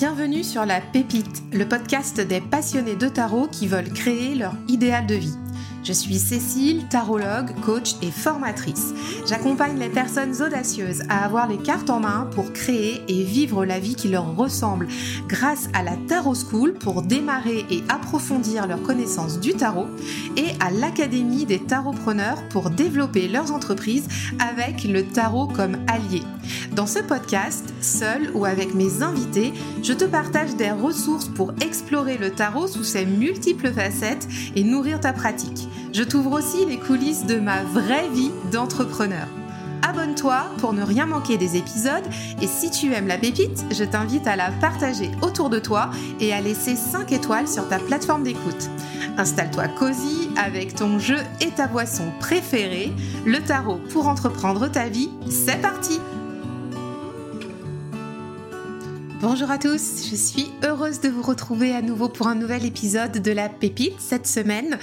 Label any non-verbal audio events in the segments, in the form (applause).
Bienvenue sur La Pépite, le podcast des passionnés de tarot qui veulent créer leur idéal de vie. Je suis Cécile, tarologue, coach et formatrice. J'accompagne les personnes audacieuses à avoir les cartes en main pour créer et vivre la vie qui leur ressemble grâce à la Tarot School pour démarrer et approfondir leurs connaissances du tarot et à l'Académie des tarotpreneurs pour développer leurs entreprises avec le tarot comme allié. Dans ce podcast, seul ou avec mes invités, je te partage des ressources pour explorer le tarot sous ses multiples facettes et nourrir ta pratique. Je t'ouvre aussi les coulisses de ma vraie vie d'entrepreneur. Abonne-toi pour ne rien manquer des épisodes et si tu aimes la pépite, je t'invite à la partager autour de toi et à laisser 5 étoiles sur ta plateforme d'écoute. Installe-toi cosy avec ton jeu et ta boisson préférée, le tarot pour entreprendre ta vie. C'est parti! Bonjour à tous, je suis heureuse de vous retrouver à nouveau pour un nouvel épisode de la pépite cette semaine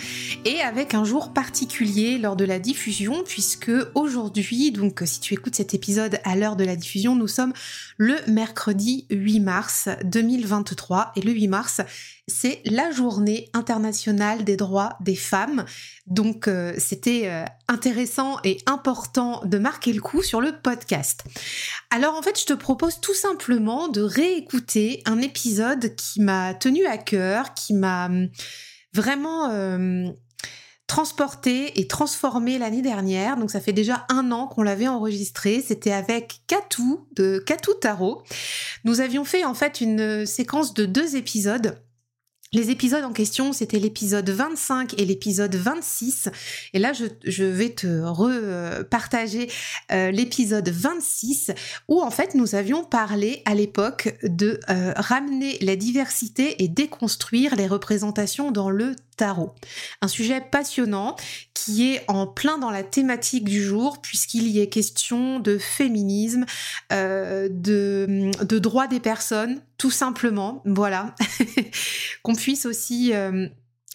et avec un jour particulier lors de la diffusion puisque aujourd'hui, donc si tu écoutes cet épisode à l'heure de la diffusion, nous sommes le mercredi 8 mars 2023 et le 8 mars c'est la journée internationale des droits des femmes. Donc euh, c'était euh, intéressant et important de marquer le coup sur le podcast. Alors en fait, je te propose tout simplement de réécouter un épisode qui m'a tenu à cœur, qui m'a hum, vraiment euh, transporté et transformé l'année dernière. Donc ça fait déjà un an qu'on l'avait enregistré. C'était avec Katou de Katou Tarot. Nous avions fait en fait une séquence de deux épisodes les épisodes en question, c'était l'épisode 25 et l'épisode 26. Et là, je, vais te repartager euh, l'épisode 26 où en fait nous avions parlé à l'époque de euh, ramener la diversité et déconstruire les représentations dans le tarot. Un sujet passionnant qui est en plein dans la thématique du jour puisqu'il y est question de féminisme, euh, de, de droits des personnes, tout simplement. Voilà. (laughs) Qu'on puisse aussi... Euh,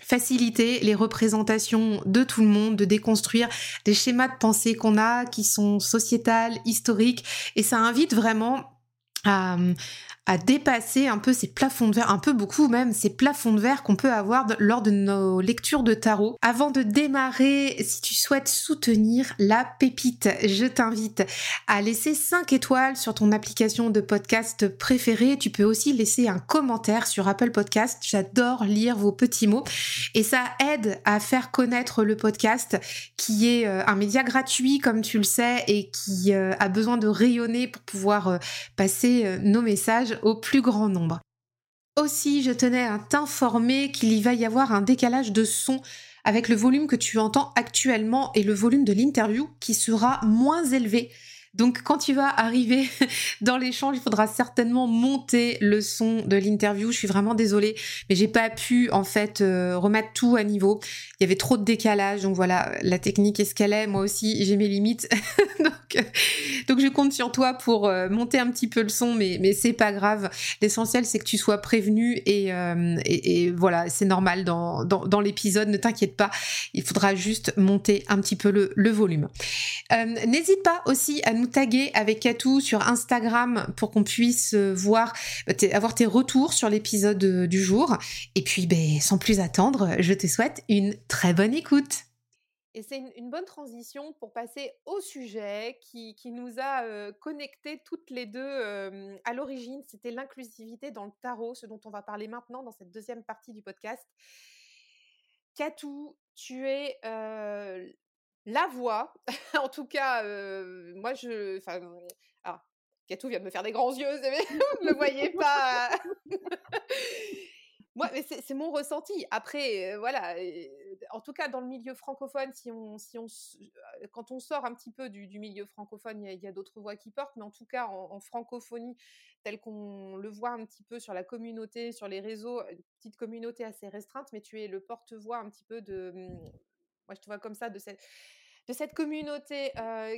faciliter les représentations de tout le monde, de déconstruire des schémas de pensée qu'on a qui sont sociétales, historiques, et ça invite vraiment à, à dépasser un peu ces plafonds de verre, un peu beaucoup même, ces plafonds de verre qu'on peut avoir lors de nos lectures de tarot. Avant de démarrer, si tu souhaites soutenir la pépite, je t'invite à laisser 5 étoiles sur ton application de podcast préférée. Tu peux aussi laisser un commentaire sur Apple Podcast. J'adore lire vos petits mots et ça aide à faire connaître le podcast qui est euh, un média gratuit comme tu le sais et qui euh, a besoin de rayonner pour pouvoir euh, passer nos messages au plus grand nombre. Aussi, je tenais à t'informer qu'il y va y avoir un décalage de son avec le volume que tu entends actuellement et le volume de l'interview qui sera moins élevé donc quand tu vas arriver (laughs) dans l'échange, il faudra certainement monter le son de l'interview. Je suis vraiment désolée, mais j'ai pas pu en fait euh, remettre tout à niveau. Il y avait trop de décalage, donc voilà, la technique est ce qu'elle est. Moi aussi, j'ai mes limites, (laughs) donc, euh, donc je compte sur toi pour euh, monter un petit peu le son, mais mais c'est pas grave. L'essentiel c'est que tu sois prévenu et, voilà, c'est normal dans l'épisode. Ne t'inquiète pas, il faudra juste monter un petit peu le, le volume. N'hésite pas aussi à nous taguer avec Katou sur Instagram pour qu'on puisse euh, voir, euh, avoir tes retours sur l'épisode euh, du jour. Et puis, ben, sans plus attendre, je te souhaite une très bonne écoute. Et c'est une, bonne transition pour passer au sujet qui, nous a connectés toutes les deux à l'origine. C'était l'inclusivité dans le tarot, ce dont on va parler maintenant dans cette deuxième partie du podcast. Katou, tu es la voix, (laughs) en tout cas, moi je. Alors, Katou vient de me faire des grands yeux, vous (laughs) ne me voyez pas. moi, mais c'est mon ressenti. Après, voilà, en tout cas, dans le milieu francophone, si on, si on, quand on sort un petit peu du, milieu francophone, il y a, d'autres voix qui portent, mais en tout cas, en, francophonie, tel qu'on le voit un petit peu sur la communauté, sur les réseaux, une petite communauté assez restreinte, mais tu es le porte-voix un petit peu de mmh, moi je te vois comme ça, de cette, de cette communauté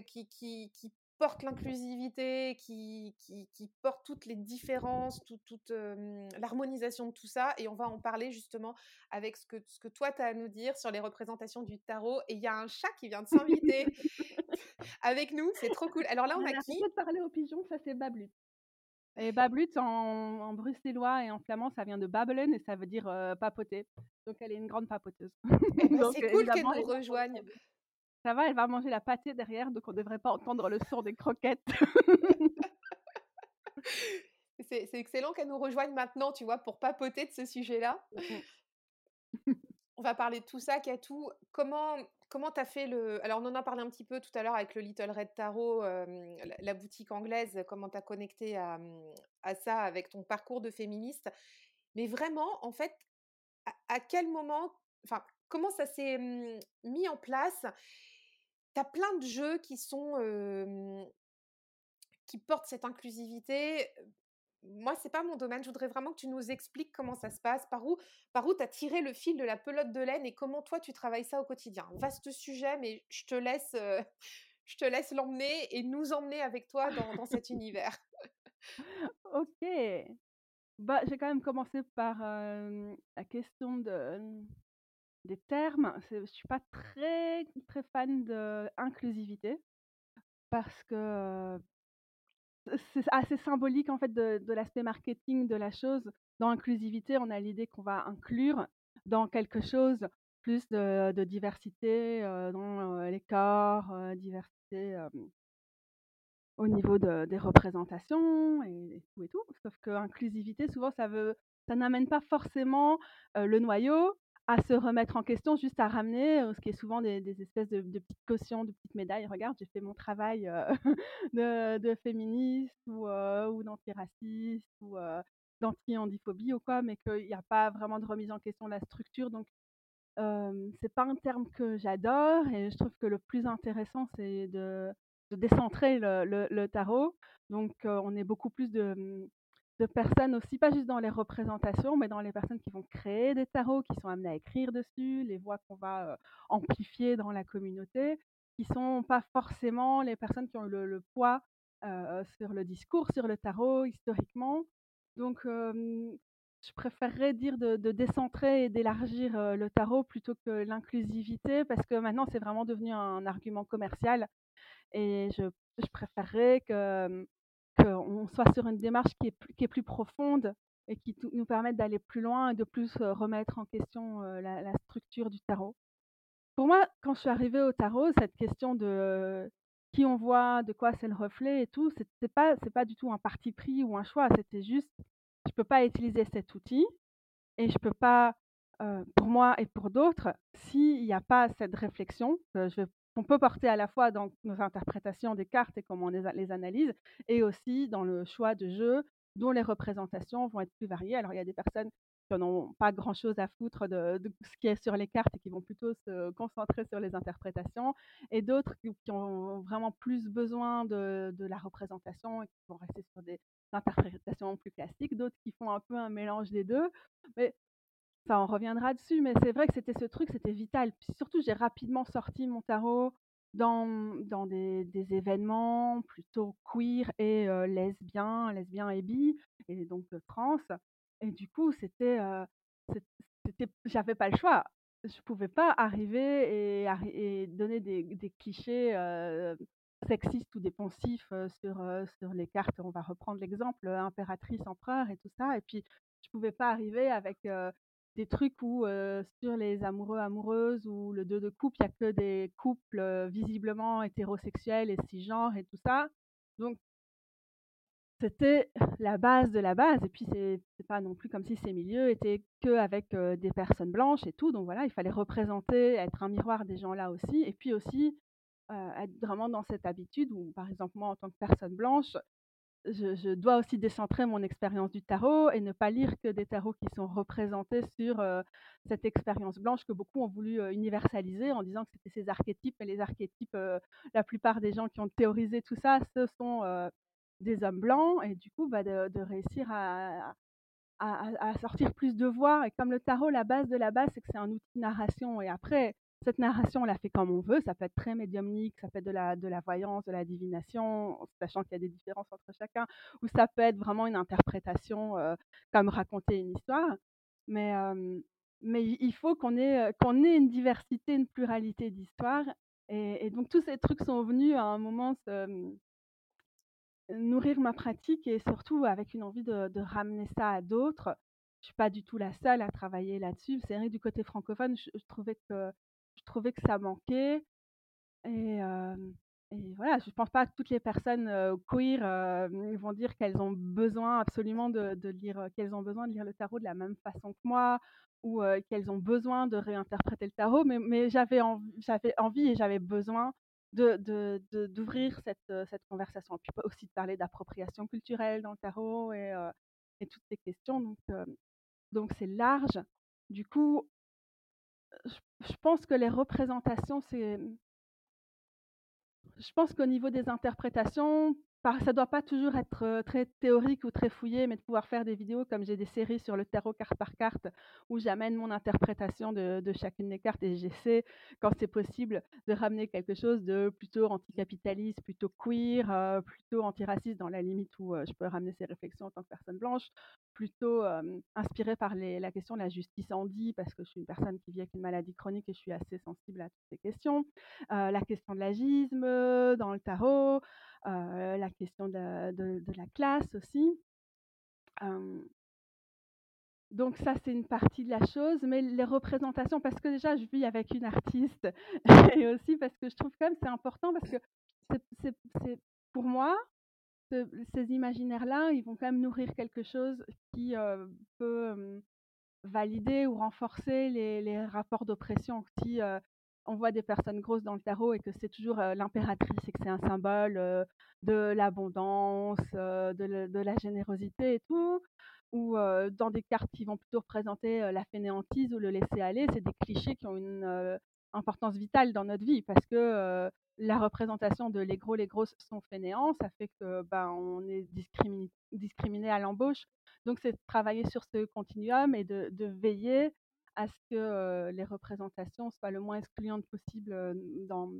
qui, qui, qui, porte l'inclusivité, qui, qui, qui, porte toutes les différences, toute l'harmonisation de tout ça. Et on va en parler justement avec ce que, ce que toi, tu as à nous dire sur les représentations du tarot. Et il y a un chat qui vient de s'inviter (laughs) avec nous, c'est trop cool. Alors là, on, a, qui? de parler aux pigeons, ça c'est Bablut. Et bablut en, en bruxellois et en flamand, ça vient de babbelen et ça veut dire papoter. Donc elle est une grande papoteuse. Eh ben, (laughs) c'est cool qu'elle nous rejoigne. Ça va, elle va manger la pâtée derrière, donc on ne devrait pas entendre le son des croquettes. (laughs) c'est excellent qu'elle nous rejoigne maintenant, tu vois, pour papoter de ce sujet-là. Mmh on va parler de tout ça, tout Comment comment tu as fait le... Alors on en a parlé un petit peu tout à l'heure avec le Little Red Tarot, la, boutique anglaise, comment tu as connecté à, à, ça avec ton parcours de féministe. Mais vraiment, en fait, à, quel moment, enfin, comment ça s'est mis en place Tu as plein de jeux qui sont... qui portent cette inclusivité moi, c'est pas mon domaine. Je voudrais vraiment que tu nous expliques comment ça se passe, par où, par où tu as tiré le fil de la pelote de laine et comment toi tu travailles ça au quotidien. Vaste sujet, mais je te laisse, euh, (laughs) je te laisse l'emmener et nous emmener avec toi dans, cet (laughs) univers. ok. Bah, j'ai quand même commencé par la question de, des termes. Je suis pas très très fan de inclusivité parce que c'est assez symbolique en fait de, l'aspect marketing de la chose. Dans l'inclusivité, on a l'idée qu'on va inclure dans quelque chose plus de, diversité dans les corps, diversité au niveau des représentations et, tout. Sauf que inclusivité, souvent, ça n'amène pas forcément le noyau à se remettre en question, juste à ramener, ce qui est souvent des, espèces de, petites cautions, de petites médailles. Regarde, j'ai fait mon travail (laughs) de, féministe ou, d'antiraciste ou d'anti-handiphobie ou quoi, mais qu'il n'y a pas vraiment de remise en question de la structure. Donc, c'est pas un terme que j'adore et je trouve que le plus intéressant, c'est de, décentrer le, tarot. Donc, on est beaucoup plus de mmh, de personnes aussi, pas juste dans les représentations, mais dans les personnes qui vont créer des tarots, qui sont amenées à écrire dessus, les voix qu'on va amplifier dans la communauté, qui sont pas forcément les personnes qui ont le, poids sur le discours, sur le tarot historiquement. Donc, je préférerais dire de, décentrer et d'élargir le tarot plutôt que l'inclusivité, parce que maintenant c'est vraiment devenu un argument commercial. Et je préférerais que qu'on soit sur une démarche qui est, plus, profonde et qui nous permette d'aller plus loin et de plus remettre en question la, structure du tarot. Pour moi, quand je suis arrivée au tarot, cette question de qui on voit, de quoi c'est le reflet et tout, c'est pas pas du tout un parti pris ou un choix. C'était juste, je peux pas utiliser cet outil et je peux pas, pour moi et pour d'autres, s'il n'y a pas cette réflexion, je vais qu'on peut porter à la fois dans nos interprétations des cartes et comment on les, analyse, et aussi dans le choix de jeu, dont les représentations vont être plus variées. Alors, il y a des personnes qui n'ont pas grand-chose à foutre de, ce qui est sur les cartes et qui vont plutôt se concentrer sur les interprétations, et d'autres qui, ont vraiment plus besoin de, la représentation et qui vont rester sur des interprétations plus classiques, d'autres qui font un peu un mélange des deux. Mais ça, on reviendra dessus, mais c'est vrai que c'était ce truc, c'était vital. Puis surtout, j'ai rapidement sorti mon tarot dans, dans des, événements plutôt queer et lesbiens, lesbiens et bi, et donc trans. Et du coup, c'était, j'avais pas le choix. Je pouvais pas arriver et, donner des, des clichés sexistes ou dépensifs sur, sur les cartes. On va reprendre l'exemple impératrice, empereur et tout ça. Et puis, je pouvais pas arriver avec des trucs où sur les amoureux amoureuses ou le deux de couple, il n'y a que des couples visiblement hétérosexuels et cisgenres et tout ça. Donc c'était la base de la base. Et puis c'est pas non plus comme si ces milieux étaient que avec des personnes blanches et tout. Donc voilà, il fallait représenter, être un miroir des gens là aussi. Et puis aussi être vraiment dans cette habitude où, par exemple, moi en tant que personne blanche, je, dois aussi décentrer mon expérience du tarot et ne pas lire que des tarots qui sont représentés sur cette expérience blanche que beaucoup ont voulu universaliser en disant que c'était ces archétypes. Et les archétypes, la plupart des gens qui ont théorisé tout ça, ce sont des hommes blancs. Et du coup, bah, de, réussir à, sortir plus de voix. Et comme le tarot, la base de la base, c'est que c'est un outil de narration. Et après, cette narration, on la fait comme on veut. Ça peut être très médiumnique, ça peut être de la, de la voyance, de la divination, sachant qu'il y a des différences entre chacun, ou ça peut être vraiment une interprétation euh, comme raconter une histoire. Mais, euh, mais il faut qu'on ait, qu'on ait une diversité, une pluralité d'histoires. Et, donc tous ces trucs sont venus à un moment nourrir ma pratique et surtout avec une envie de ramener ça à d'autres. Je suis pas du tout la seule à travailler là-dessus. C'est vrai du côté francophone, je trouvais que je trouvais que ça manquait et et voilà, je pense pas que toutes les personnes, queer, vont dire qu'elles ont besoin absolument de de lire, qu'elles ont besoin de lire le tarot de la même façon que moi ou, qu'elles ont besoin de réinterpréter le tarot, mais mais j'avais j'avais envie et j'avais besoin de de d'ouvrir cette, cette conversation. Puis aussi de parler d'appropriation culturelle dans le tarot et et toutes ces questions donc donc c'est large. Du coup, je pense que les représentations, c'est je pense qu'au niveau des interprétations, ça doit pas toujours être, très théorique ou très fouillé, mais de pouvoir faire des vidéos comme j'ai des séries sur le tarot carte par carte, où j'amène mon interprétation de chacune des cartes et j'essaie, quand c'est possible, de ramener quelque chose de plutôt anticapitaliste, plutôt queer, heu, plutôt antiraciste dans la limite où, je peux ramener ces réflexions en tant que personne blanche, plutôt, hem, inspirée par la question de la justice Handy parce que je suis une personne qui vit avec une maladie chronique et je suis assez sensible à toutes ces questions. La question de l'agisme, dans le tarot, la question de la classe aussi. Donc ça, c'est une partie de la chose, mais les représentations parce que déjà je vis avec une artiste (laughs) et aussi parce que je trouve quand même c'est important parce que pour moi, ce ces imaginaires-là, ils vont quand même nourrir quelque chose qui, heu, peut, valider ou renforcer les rapports d'oppression. Si, on voit des personnes grosses dans le tarot et que c'est toujours, heu, l'impératrice et que c'est un symbole, heu, de l'abondance, heu, de la générosité et tout, ou, dans des cartes qui vont plutôt représenter, la fainéantise ou le laisser aller, c'est des clichés qui ont une, importance vitale dans notre vie parce que, la représentation de les gros, les grosses sont fainéants, ça fait que, ben, on est discrimi discriminés à l'embauche. Donc c'est de travailler sur ce continuum et de veiller à ce que, les représentations soient le moins excluantes possible, dans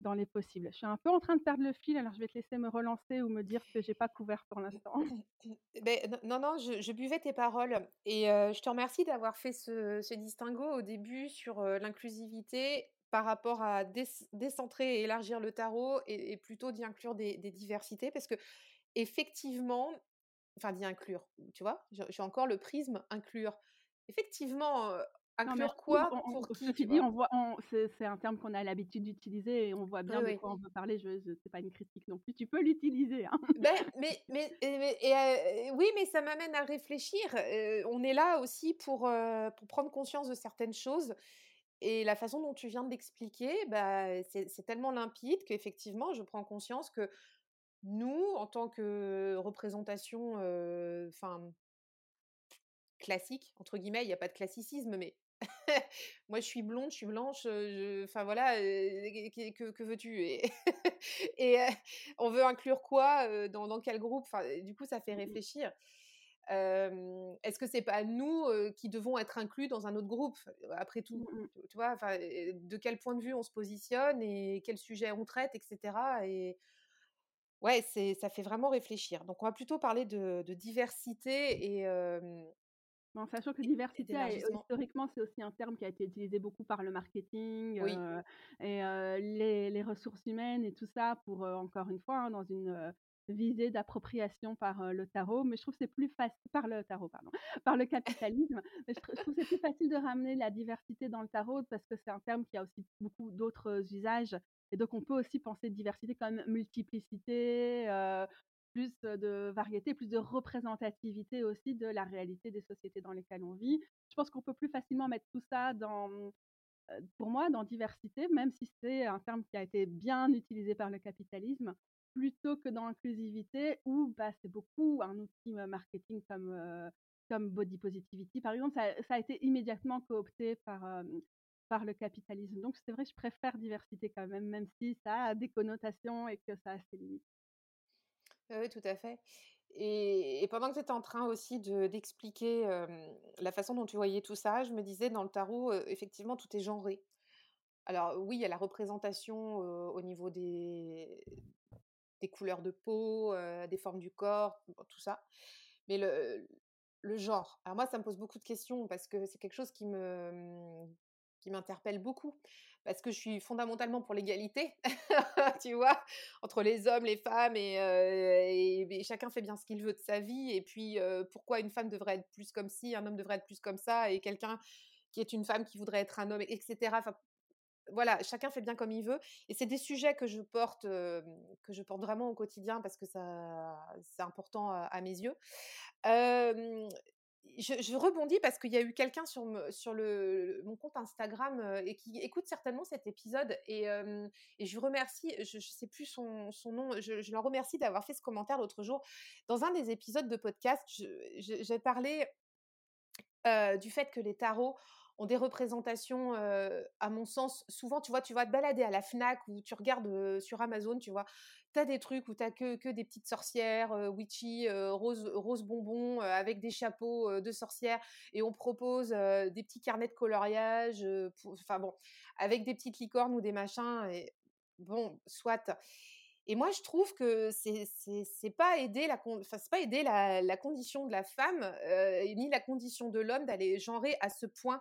dans les possibles. Je suis un peu en train de perdre le fil, alors je vais te laisser me relancer ou me dire que j'ai pas couvert pour l'instant. (laughs) Non non, je je buvais tes paroles et je te remercie d'avoir fait ce ce distinguo au début sur, l'inclusivité par rapport à déc décentrer et élargir le tarot et et plutôt d'y inclure des des diversités parce qu'effectivement enfin d'y inclure, tu vois? J'ai encore le prisme inclure. Effectivement, Non, inclure quoi? on Pour on qui? Tu on voit on c'est un terme qu'on a l'habitude d'utiliser et on voit bien de oui. quoi on veut parler. Je je c'est pas une critique non plus. Tu peux l'utiliser, hein. Beh, mais mais mais et oui, mais ça m'amène à réfléchir, on est là aussi pour, pour prendre conscience de certaines choses et la façon dont tu viens de l'expliquer, bah, c'est tellement limpide qu'effectivement, je prends conscience que nous, en tant que représentation, enfin «classique» entre guillemets, il y a pas de classicisme, mais (laughs) moi je suis blonde, je suis blanche, je enfin voilà, qu'est que que veux-tu? Et (laughs) on veut inclure quoi, dans dans quel groupe? Enfin, du coup, ça fait Mmh mh. réfléchir. Est-ce que c'est pas nous, qui devons être inclus dans un autre groupe, après tout? Mmh mh. Tu vois? Enfin, de quel point de vue on se positionne et quel sujet on traite et cetera et ouais, c'est ça fait vraiment réfléchir. Donc on va plutôt parler de de diversité et En sachant que diversité historiquement, c'est aussi un terme qui a été utilisé beaucoup par le marketing, Oui. heu et heu, les les ressources humaines et tout ça pour, heu, encore une fois, hein, dans une, visée d'appropriation par, le tarot. Mais je trouve que c'est plus faci par le tarot, pardon, (laughs) par le capitalisme. Mais je je trouve que c'est plus facile de ramener la diversité dans le tarot parce que c'est un terme qui a aussi beaucoup d'autres usages et donc on peut aussi penser diversité comme multiplicité, plus, de variété, plus de représentativité aussi de la réalité des sociétés dans lesquelles on vit. Je pense qu'on peut plus facilement mettre tout ça dans, mmh, pour moi, dans diversité, même si c'est un terme qui a été bien utilisé par le capitalisme, plutôt que dans inclusivité où, bah, c'est beaucoup un outil, marketing comme, comme body positivity par exemple, ça a été immédiatement coopté par, par le capitalisme. Donc c'est vrai je préfère diversité quand même, même si ça a des connotations et que ça a ses limites. Oui, oui, tout à fait et pendant que tu étais en train aussi de d'expliquer, hem, la façon dont tu voyais tout ça, je me disais dans le tarot, effectivement, tout est genré. Alors oui, il y a la représentation, au niveau des des couleurs de peau, des formes du corps, tout ça, mais le le genre. Alors moi, ça me pose beaucoup de questions parce que c'est quelque chose qui me, mmh qui m'interpelle beaucoup parce que je suis fondamentalement pour l'égalité, (laughs) tu vois, entre les hommes, les femmes et, et, chacun fait bien ce qu'il veut de sa vie. Et puis, pourquoi une femme devrait être plus comme ci, un homme devrait être plus comme ça, et quelqu'un qui est une femme qui voudrait être un homme, etc. Voilà, chacun fait bien comme il veut. Et c'est des sujets que je porte, que je porte vraiment au quotidien parce que ça, c'est important à, mes yeux. Je, rebondis parce qu'il y a eu quelqu'un sur, mon compte Instagram et qui écoute certainement cet épisode et, et je remercie, je ne sais plus son, nom, je, je le remercie d'avoir fait ce commentaire l'autre jour. Dans un des épisodes de podcast, j'ai parlé du fait que les tarots des représentations, à mon sens, souvent, tu vois, tu vas te balader à la FNAC ou tu regardes sur Amazon, tu vois, tu as des trucs où tu que, que des petites sorcières, witchy, rose, rose bonbon, avec des chapeaux de sorcières, et on propose des petits carnets de coloriage, enfin bon, avec des petites licornes ou des machins, et bon, soit. Et moi, je trouve que c'est c'est pas aider la enfin, pas aider la, condition de la femme euh, ni la condition de l'homme d'aller genrer à ce point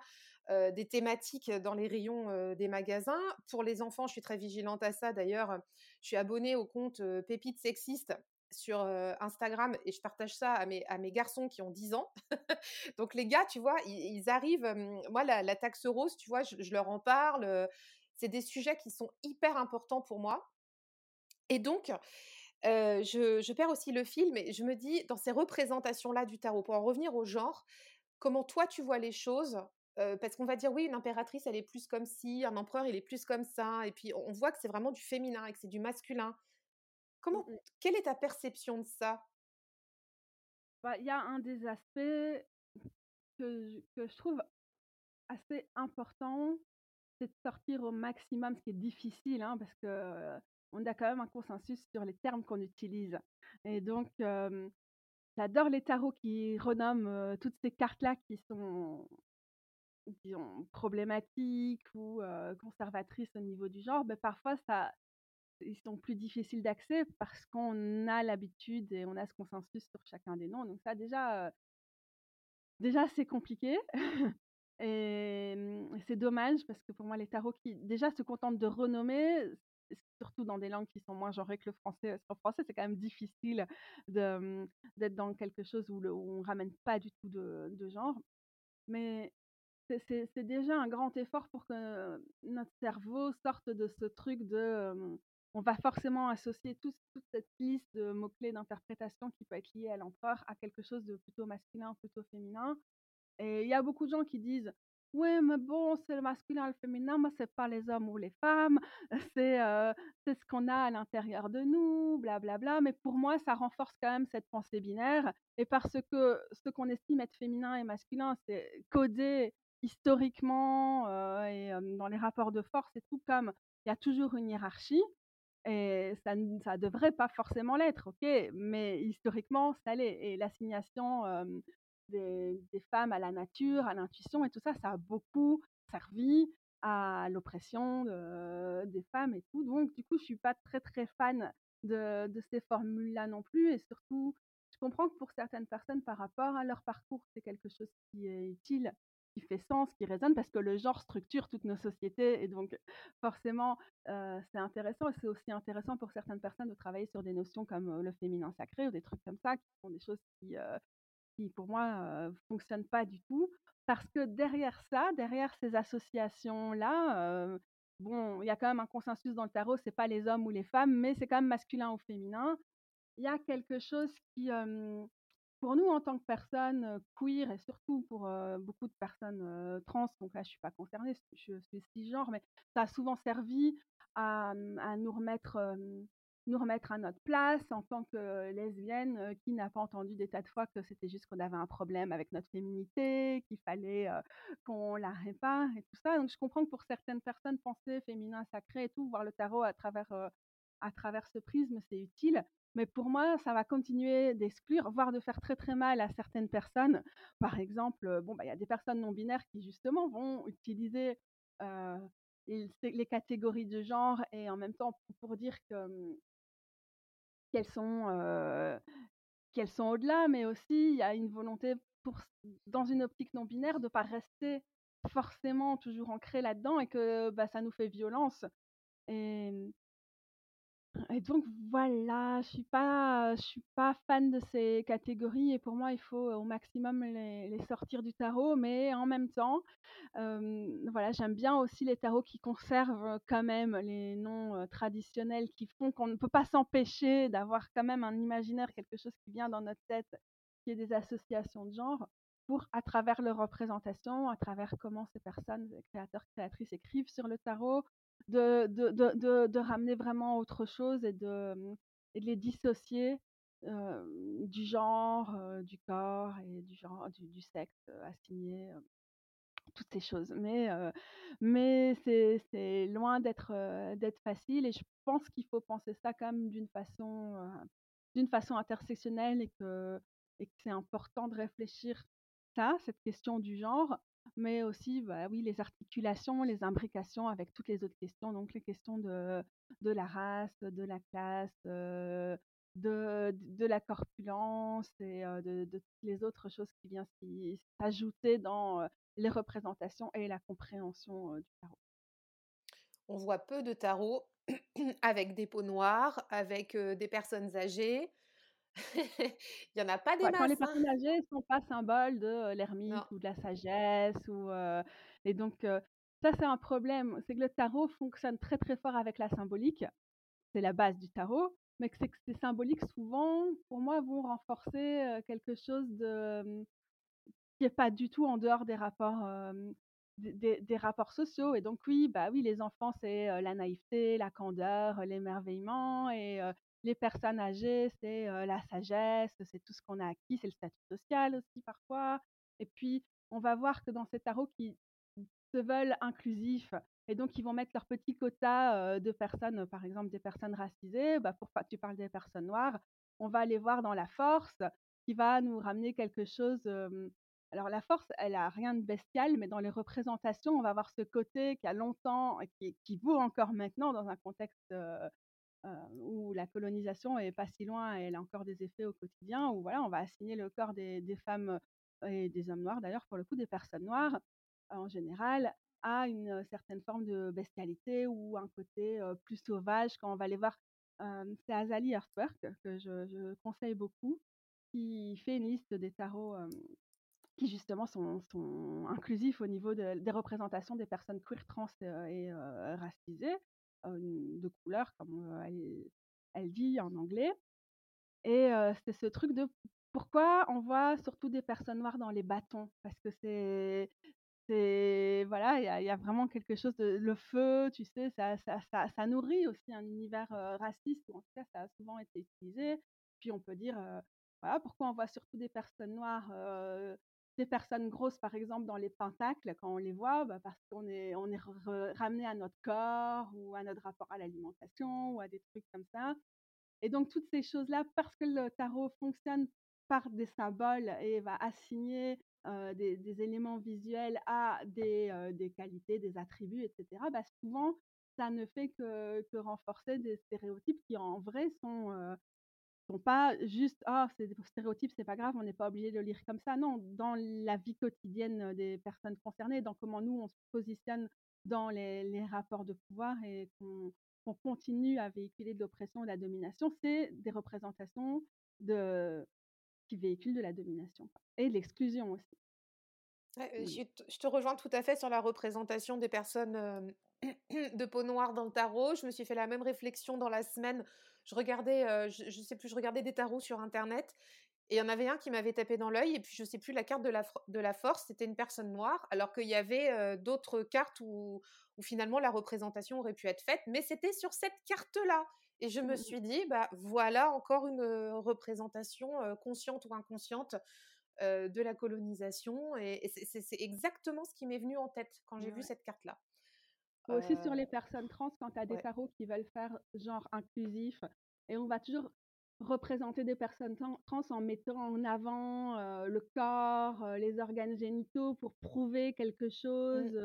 des thématiques dans les rayons des magasins. Pour les enfants, je suis très vigilante à ça. D'ailleurs, je suis abonnée au compte Pépites Sexistes sur Instagram et je partage ça à mes, garçons qui ont 10 ans. (laughs) Donc les gars, tu vois, ils, arrivent, moi la, taxe rose, tu vois, je, je leur en parle. C'est des sujets qui sont hyper importants pour moi. Et donc, je, perds aussi le fil, mais je me dis, dans ces représentations-là du tarot, pour en revenir au genre, comment toi tu vois les choses Parce qu'on va dire, oui, une impératrice, elle est plus comme ci, un empereur, il est plus comme ça, et puis on voit que c'est vraiment du féminin et que c'est du masculin. Mmh comment, quelle est ta perception de ça? Bah, Il y a un des aspects que que je trouve assez important, c'est de sortir au maximum, ce qui est difficile, hein, parce que on a quand même un consensus sur les termes qu'on utilise. Et donc, j'adore les tarots qui renomment toutes ces cartes-là qui sont, problématiques ou conservatrices au niveau du genre. Mais parfois, ça, ils sont plus difficiles d'accès parce qu'on a l'habitude et on a ce consensus sur chacun des noms. Donc ça, déjà, déjà c'est compliqué. (laughs) Et c'est dommage parce que pour moi, les tarots qui déjà se contentent de renommer, surtout dans des langues qui sont moins genrées que le français. En français, c'est quand même difficile mmh, d'être dans quelque chose où, on ne ramène pas du tout de, genre. Mais c'est déjà un grand effort pour que notre cerveau sorte de ce truc de... on va forcément associer toute cette liste de mots-clés d'interprétation qui peut être liée à l'empereur à quelque chose de plutôt masculin, plutôt féminin. Et il y a beaucoup de gens qui disent oui, mais bon, c'est le masculin le féminin, mais c'est pas les hommes ou les femmes, (laughs) c'est c'est ce qu'on a à l'intérieur de nous, blablabla. Mais pour moi, ça renforce quand même cette pensée binaire. Et parce que ce qu'on estime être féminin et masculin, c'est codé historiquement et dans les rapports de force et tout, comme il y a toujours une hiérarchie. Et ça ne devrait pas forcément l'être, ok, mais historiquement, ça l'est. Et l'assignation des, femmes à la nature, à l'intuition et tout ça, ça a beaucoup servi à l'oppression des femmes et tout. Donc, du coup, je suis pas très très fan de, de ces formules-là non plus. Et surtout, je comprends que pour certaines personnes, par rapport à leur parcours, c'est quelque chose qui est utile, qui fait sens, qui résonne, parce que le genre structure toutes nos sociétés. Et donc, forcément, c'est intéressant. Et c'est aussi intéressant pour certaines personnes de travailler sur des notions comme le féminin sacré ou des trucs comme ça, qui sont des choses qui, pour moi ne fonctionne pas du tout. Parce que derrière ça, derrière ces associations-là, bon, il y a quand même un consensus dans le tarot, c'est pas les hommes ou les femmes, mais c'est quand même masculin ou féminin. Il y a quelque chose qui, pour nous en tant que personnes queer et surtout pour beaucoup de personnes trans, donc là je suis pas concernée, je suis cisgenre, mais ça a souvent servi à, à nous remettre nous remettre à notre place en tant que lesbienne qui n'a pas entendu des tas de fois que c'était juste qu'on avait un problème avec notre féminité, qu'il fallait qu'on la répare et tout ça. Donc je comprends que pour certaines personnes, penser féminin sacré et tout, voir le tarot à travers, à travers ce prisme, c'est utile. Mais pour moi, ça va continuer d'exclure, voire de faire très très mal à certaines personnes. Par exemple, bon, bah, il y a des personnes non binaires qui justement vont utiliser les catégories de genre et en même temps pour dire mmh, qu'elles sont, qu'elles sont au-delà, mais aussi il y a une volonté dans une optique non binaire de ne pas rester forcément toujours ancrés là-dedans et que, bah, ça nous fait violence et mmh et donc voilà, je suis pas, je suis pas fan de ces catégories et pour moi, il faut au maximum les sortir du tarot, mais en même temps, voilà, j'aime bien aussi les tarots qui conservent quand même les noms, traditionnels qui font qu'on ne peut pas s'empêcher d'avoir quand même un imaginaire, quelque chose qui vient dans notre tête, qui est des associations de genre pour, à travers leur représentation, à travers comment ces personnes, créateurs, créatrices écrivent sur le tarot, de de de de ramener vraiment autre chose et de, mmh et les dissocier, du genre, du corps et du genre du sexe, assigné, toutes ces choses. Mais mais c'est loin d'être, facile et je pense qu'il faut penser ça quand même d'une façon, d'une façon intersectionnelle et que et que c'est important de réfléchir ça, cette question du genre, mais aussi, bah, oui, les articulations, les imbrications avec toutes les autres questions, donc les questions de de la race, de la classe, heu, de de la corpulence et heu, de toutes les autres choses qui viennent s'ajouter dans, heu, les représentations et la compréhension, du tarot. On voit peu de tarots (clears throat) avec des peaux noires, avec, des personnes âgées. Il y en a pas des Ouais, quand les hein. personnes âgées sont pas symboles de, Non. l'ermite ou de la sagesse ou et donc ça c'est un problème. C'est que le tarot fonctionne très, très fort avec la symbolique. C'est la base du tarot, mais que c'est que ces symboliques souvent, pour moi, vont renforcer, quelque chose de, mmh, qui est pas du tout en dehors des rapports, des des rapports sociaux et donc oui, bah, oui, les enfants, c'est, la naïveté, la candeur, l'émerveillement et les personnes âgées, c'est, la sagesse, c'est tout ce qu'on a acquis, c'est le statut social aussi parfois. Et puis on va voir que dans ces tarots qui se veulent inclusifs et donc ils vont mettre leur petit quota, de personnes, par exemple des personnes racisées, bah, pour tu parles des personnes noires, on va aller voir dans la force qui va nous ramener quelque chose, alors la force, elle a rien de bestial, mais dans les représentations, on va avoir ce côté qui a longtemps qui qui vaut encore maintenant dans un contexte, où la colonisation est pas si loin et elle a encore des effets au quotidien, où voilà, on va assigner le corps des femmes, heu et des hommes noirs d'ailleurs, pour le coup, des personnes noires, en général, à une, certaine forme de bestialité ou un côté, plus sauvage. Quand on va aller voir, c'est Azalee Earthwork que je conseille beaucoup, qui fait une liste des tarots, qui justement sont inclusifs au niveau de des représentations des personnes queer, trans, et racisées, de couleur comme, elle dit en anglais et c'est ce truc de pourquoi on voit surtout des personnes noires dans les bâtons? Parce que c'est voilà, il y a vraiment quelque chose de le feu, tu sais, ça nourrit aussi un univers, raciste ou en tout cas ça a souvent été utilisé. Puis on peut dire, voilà, pourquoi on voit surtout des personnes noires, des personnes grosses par exemple dans les pentacles quand on les voit? Bah, parce qu'on est ramené à notre corps ou à notre rapport à l'alimentation ou à des trucs comme ça et donc toutes ces choses-là, parce que le tarot fonctionne par des symboles et va assigner, des éléments visuels à des, qualités, des attributs et cetera, bah, souvent ça ne fait que renforcer des stéréotypes qui en vrai sont, sont pas juste: «Ah, c'est des stéréotypes, c'est pas grave, on n'est pas obligé de le lire comme ça». Non, dans la vie quotidienne, des personnes concernées, dans comment nous on se positionne dans les les rapports de pouvoir et qu'on continue à véhiculer de l'oppression et de la domination, c'est des représentations de qui véhiculent de la domination et de l'exclusion aussi. Ouais, je te rejoins tout à fait sur la représentation des personnes, (clears throat) de peau noire dans le tarot. Je me suis fait la même réflexion dans la semaine. Je regardais, je je sais plus, je regardais des tarots sur internet et il y en avait un qui m'avait tapé dans l'œil et puis je sais plus la carte de la fr de la force, c'était une personne noire, alors qu'il y avait, d'autres cartes où où finalement la représentation aurait pu être faite, mais c'était sur cette carte-là et je me Mmh mh. suis dit: «Bah, voilà encore une, représentation, consciente ou inconsciente, de la colonisation» et et c'est exactement ce qui m'est venu en tête quand j'ai vu cette carte-là. Aussi sur Heu, les personnes trans, quand tu as des ouais. tarots qui veulent faire genre inclusif et on va toujours représenter des personnes tran trans en mettant en avant, le corps, les organes génitaux pour prouver quelque Mmh. chose,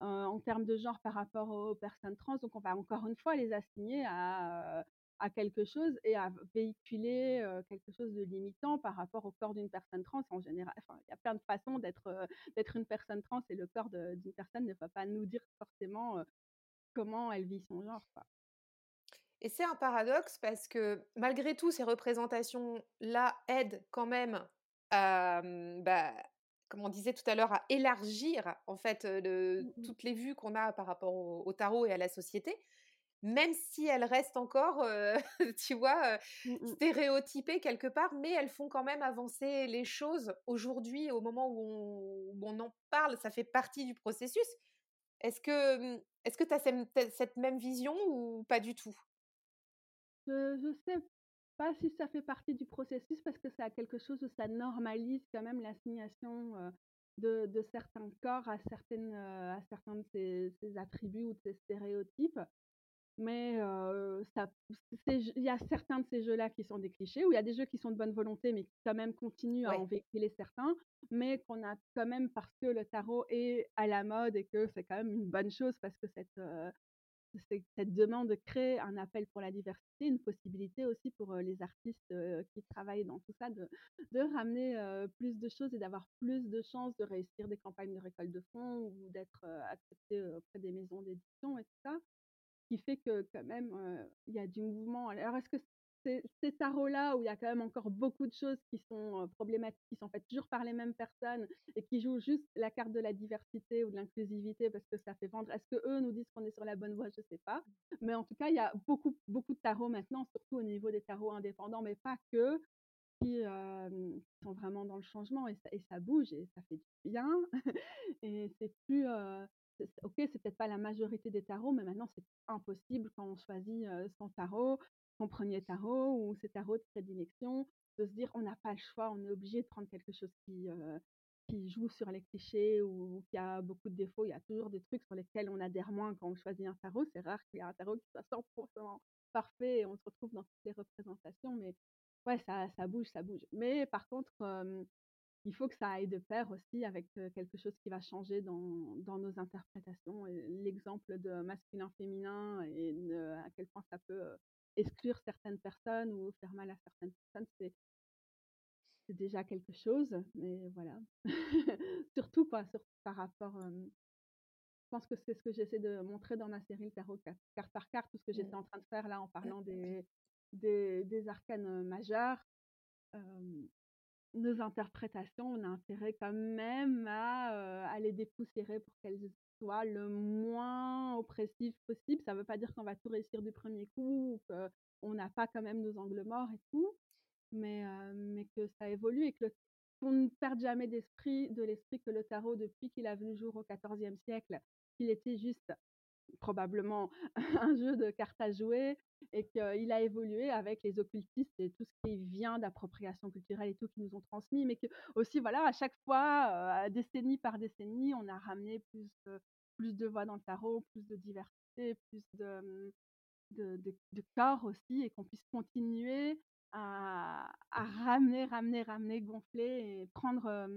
en termes de genre par rapport aux personnes trans. Donc on va encore une fois les assigner à, à quelque chose et à véhiculer quelque chose de limitant par rapport au corps d'une personne trans en général. Enfin, il y a plein de façons d'être d'être une personne trans et le corps d'une personne ne va pas nous dire forcément comment elle vit son genre. Et c'est un paradoxe parce que malgré tout, ces représentations-là aident quand même à, mmh, bah, comme on disait tout à l'heure, à élargir en fait le, Mmh toutes les vues qu'on a par rapport au, tarot et à la société, même si elles restent encore, (laughs) tu vois, mmh stéréotypées quelque part, mais elles font quand même avancer les choses aujourd'hui, au moment où on, où on, en parle, ça fait partie du processus. Est-ce que mmh, est-ce que tu as cette même vision ou pas du tout? Je je sais pas si ça fait partie du processus parce que c'est à quelque chose où ça normalise quand même l'assignation, de de certains corps à certaines, à certains de ces ces attributs ou de ces stéréotypes. Mais, ça il y a certains de ces jeux-là qui sont des clichés, ou il y a des jeux qui sont de bonne volonté, mais qui quand même continuent à en véhiculer certains, mais qu'on a quand même parce que le tarot est à la mode et que c'est quand même une bonne chose parce que cette, cette demande crée un appel pour la diversité, une possibilité aussi pour les artistes qui travaillent dans tout ça de, de ramener plus de choses et d'avoir plus de chances de réussir des campagnes de récolte de fonds ou d'être accepté auprès des maisons d'édition et tout ça, qui fait que quand même il y a du mouvement. Alors est-ce que ces tarots-là, où il y a quand même encore beaucoup de choses qui sont problématiques, qui sont faites toujours par les mêmes personnes et qui jouent juste la carte de la diversité ou de l'inclusivité parce que ça fait vendre? Est-ce que eux nous disent qu'on est sur la bonne voie? Je sais pas. Mais en tout cas, il y a beaucoup, beaucoup de tarots maintenant, surtout au niveau des tarots indépendants, mais pas que, qui sont vraiment dans le changement et ça bouge et ça fait du bien. (laughs) et c'est plus. Ok, c'est peut-être pas la majorité des tarots, mais maintenant c'est impossible quand on choisit son tarot son premier tarot ou ses tarots de prédilection, de se dire on n'a pas le choix, on est obligé de prendre quelque chose qui, qui joue sur les clichés ou qui a beaucoup de défauts. Il y a toujours des trucs sur lesquels on adhère moins quand on choisit un tarot. C'est rare qu'il y ait un tarot qui soit 100% parfait et on se retrouve dans toutes les représentations. Mais ouais, ça bouge, ça bouge. Mais par contre, il faut que ça aille de pair aussi avec quelque chose qui va changer dans, dans nos interprétations. L'exemple de masculin-féminin et à quel point ça peut exclure certaines personnes ou faire mal à certaines personnes, c'est c'est déjà quelque chose, mais voilà. (laughs) Surtout quoi, surtout par rapport, je pense que c'est ce que j'essaie de montrer dans ma série, le tarot carte par carte, tout ce que j'étais mmh. en train de faire là en parlant des des des arcanes, majeurs. Nos interprétations, on a intérêt quand même à, à les dépoussiérer pour qu'elles soit le moins oppressif possible. Ça ne veut pas dire qu'on va tout réussir du premier coup ou qu'on n'a pas quand même nos angles morts et tout, mais, mais que ça évolue et que qu'on ne perde jamais d'esprit, de l'esprit que le tarot, depuis qu'il a vu le jour au XIVe siècle, qu'il était juste probablement (laughs) un jeu de cartes à jouer et qu'il a évolué avec les occultistes et tout ce qui vient d'appropriation culturelle et tout qui nous ont transmis, mais que aussi voilà à chaque fois, décennie par décennie, on a ramené plus de, plus de voix dans le tarot, plus de diversité, plus de, de, corps aussi et qu'on puisse continuer à, ramener, ramener, ramener, gonfler et prendre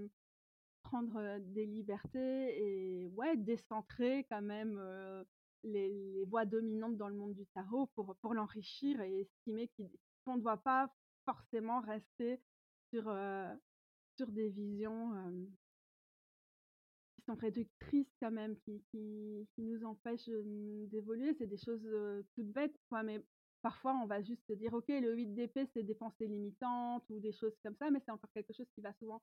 prendre des libertés et ouais décentrer quand même les, voix dominantes dans le monde du tarot pour, pour l'enrichir et estimer qu'on ne doit pas forcément rester sur, euh, sur des visions euh, qui sont réductrices quand même, qui, qui, qui nous empêchent d'évoluer. C'est des choses euh, toutes bêtes, quoi, mais parfois on va juste se dire, ok, le 8 d'épée, c'est des pensées limitantes ou des choses comme ça, mais c'est encore quelque chose qui va souvent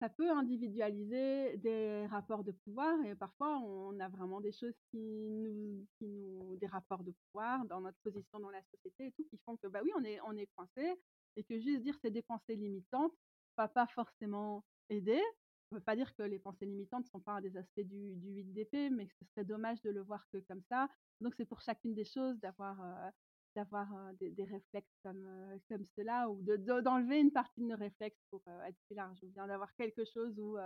ça peut individualiser des rapports de pouvoir et parfois on a vraiment des choses qui nous, des rapports de pouvoir dans notre position dans la société et tout qui font que bah oui on est on est coincé et que juste dire c'est des pensées limitantes va pas forcément aider. Ça veut pas dire que les pensées limitantes ne sont pas des aspects du, du 8 d'épée, mais que ce serait dommage de le voir que comme ça. Donc c'est pour chacune des choses d'avoir euh, d'avoir des, réflexes comme, comme cela ou d'enlever de, une partie de nos réflexes pour être plus large ou bien d'avoir quelque chose où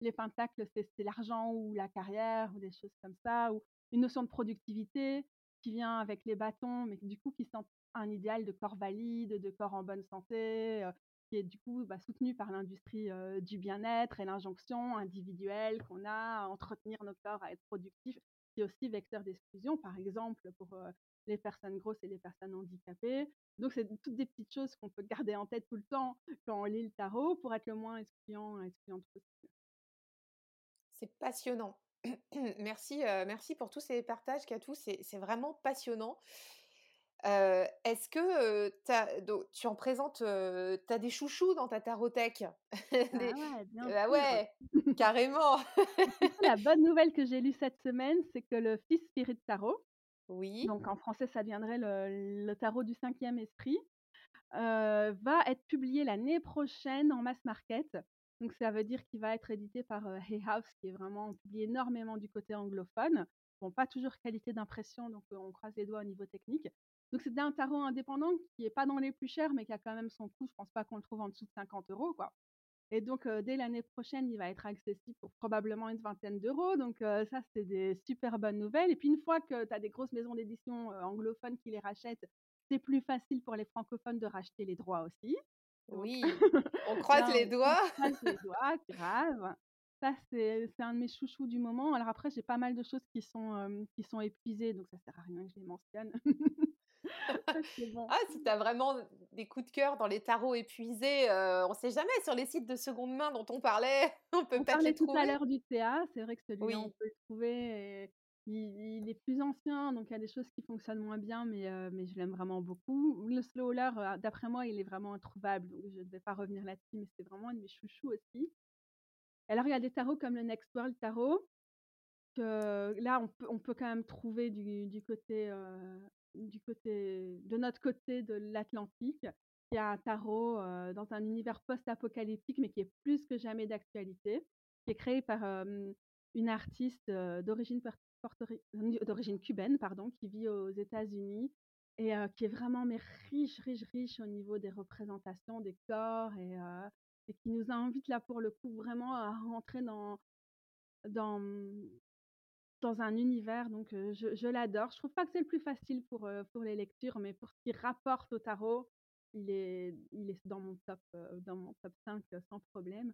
les pentacles, c'est l'argent ou la carrière ou des choses comme ça ou une notion de productivité qui vient avec les bâtons mais du coup qui sont un idéal de corps valide, de corps en bonne santé, qui est du coup bah, soutenu par l'industrie du bien-être et l'injonction individuelle qu'on a à entretenir nos corps, à être productifs, qui est aussi vecteur d'exclusion, par exemple, pour les personnes grosses et les personnes handicapées. Donc, c'est toutes des petites choses qu'on peut garder en tête tout le temps quand on lit le tarot pour être le moins excluant, excluant possible. C'est passionnant. (clears throat) merci, merci pour tous ces partages, Katou. C'est vraiment passionnant. Est-ce que tu en présentes, tu as des chouchous dans ta tarothèque (laughs) Ah ouais, bien Ah ouais, (laughs) carrément. La bonne nouvelle que j'ai lue cette semaine, c'est que le Fils Spirit Tarot, oui. donc en français ça viendrait le, tarot du cinquième esprit, va être publié l'année prochaine en mass market. Donc ça veut dire qu'il va être édité par Hay House, qui est vraiment publié énormément du côté anglophone. Bon, pas toujours qualité d'impression, donc on croise les doigts au niveau technique. Donc c'était un tarot indépendant qui est pas dans les plus chers, mais qui a quand même son coût. Je pense pas qu'on le trouve en dessous de 50 euros, quoi. Et donc dès l'année prochaine, il va être accessible pour probablement une vingtaine d'euros. Donc ça, c'est des super bonnes nouvelles. Et puis une fois que tu as des grosses maisons d'édition anglophones qui les rachètent, c'est plus facile pour les francophones de racheter les droits aussi. oui, on (laughs) croise les doigts. On croise les doigts, grave. Ça, c'est un de mes chouchous du moment. Alors après, j'ai pas mal de choses qui sont, qui sont épuisées, donc ça sert à rien que je les mentionne. (laughs) Ah, si tu as vraiment des coups de cœur dans les tarots épuisés, on ne sait jamais, sur les sites de seconde main dont on parlait, (laughs) on peut les trouver. tout à l'heure du TA, c'est vrai que celui-là, on peut le trouver. il, est plus ancien, donc il y a des choses qui fonctionnent moins bien, mais, mais je l'aime vraiment beaucoup. Le Slowler, d'après moi, il est vraiment introuvable, donc je ne vais pas revenir là-dessus, mais c'est vraiment un de mes chouchous aussi. Alors, il y a des tarots comme le Next World Tarot, que là, on peut, on peut quand même trouver du, du côté du côté, de notre côté de l'Atlantique, qui a un tarot dans un univers post-apocalyptique, mais qui est plus que jamais d'actualité, qui est créé par une artiste d'origine d'origine cubaine, pardon, qui vit aux États-Unis et qui est vraiment mais riche, riche, riche au niveau des représentations des corps et, qui nous invite là pour le coup vraiment à rentrer dans dans dans un univers, donc je, l'adore. Je trouve pas que c'est le plus facile pour, pour les lectures, mais pour ce qui rapporte au tarot, il est, il est dans mon top, dans mon top 5 sans problème.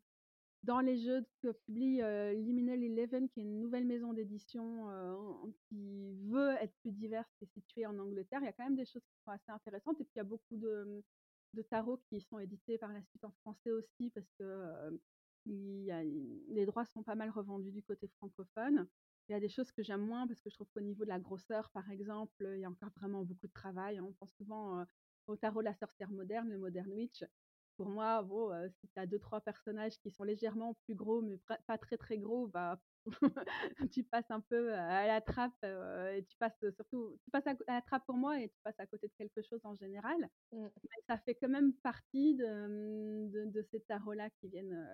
Dans les jeux que publie Liminal Eleven, qui est une nouvelle maison d'édition qui veut être plus diverse et située en Angleterre, il y a quand même des choses qui sont assez intéressantes. Et puis il y a beaucoup de, de tarots qui sont édités par la suite en français aussi, parce que les droits sont pas mal revendus du côté francophone. Il y a des choses que j'aime moins parce que je trouve qu'au niveau de la grosseur, par exemple, il y a encore vraiment beaucoup de travail. Hein. On pense souvent au tarot de la sorcière moderne, le Modern Witch. Pour moi, bon, si tu as deux, trois personnages qui sont légèrement plus gros, mais pas très très gros, bah, (laughs) tu passes un peu à la trappe et tu passes surtout, tu passes à, la trappe pour moi et tu passes à côté de quelque chose en général. Mmh. Mais ça fait quand même partie de, mmh, de, de ces tarots-là qui viennent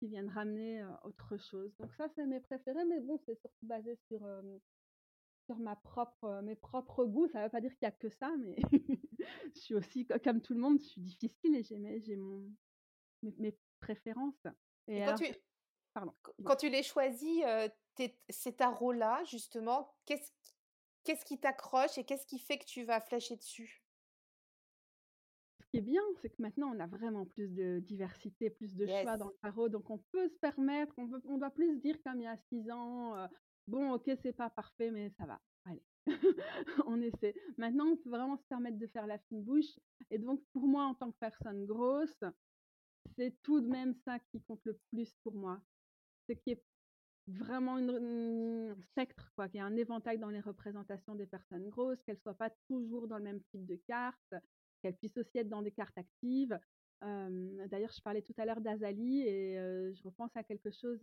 qui viennent ramener autre chose. Donc ça, c'est mes préférés, mais bon, c'est surtout basé sur, sur ma propre, mes propres goûts. Ça ne veut pas dire qu'il n'y a que ça, mais (laughs) je suis aussi, comme tout le monde, je suis difficile et j'ai, j'ai mon, mes, préférences. Et, quand, tu, Pardon, quand tu les choisis, ces tarots-là, justement, qu'est-ce, qu'est-ce qui t'accroche et qu'est-ce qui fait que tu vas flasher dessus? Qui est bien, c'est que maintenant, on a vraiment plus de diversité, plus de choix dans le tarot. Donc, on peut se permettre, on, on doit plus se dire comme il y a six ans, bon, ok, c'est pas parfait, mais ça va. Allez, (laughs) on essaie. Maintenant, on peut vraiment se permettre de faire la fine bouche. Et donc, pour moi, en tant que personne grosse, c'est tout de même ça qui compte le plus pour moi. C'est qu'il y ait vraiment une, un spectre, quoi, qu'il y ait un éventail dans les représentations des personnes grosses, qu'elles ne soient pas toujours dans le même type de carte, qu'elle puisse aussi être dans des cartes actives. D'ailleurs, je parlais tout à l'heure d'Azali et je repense à quelque chose.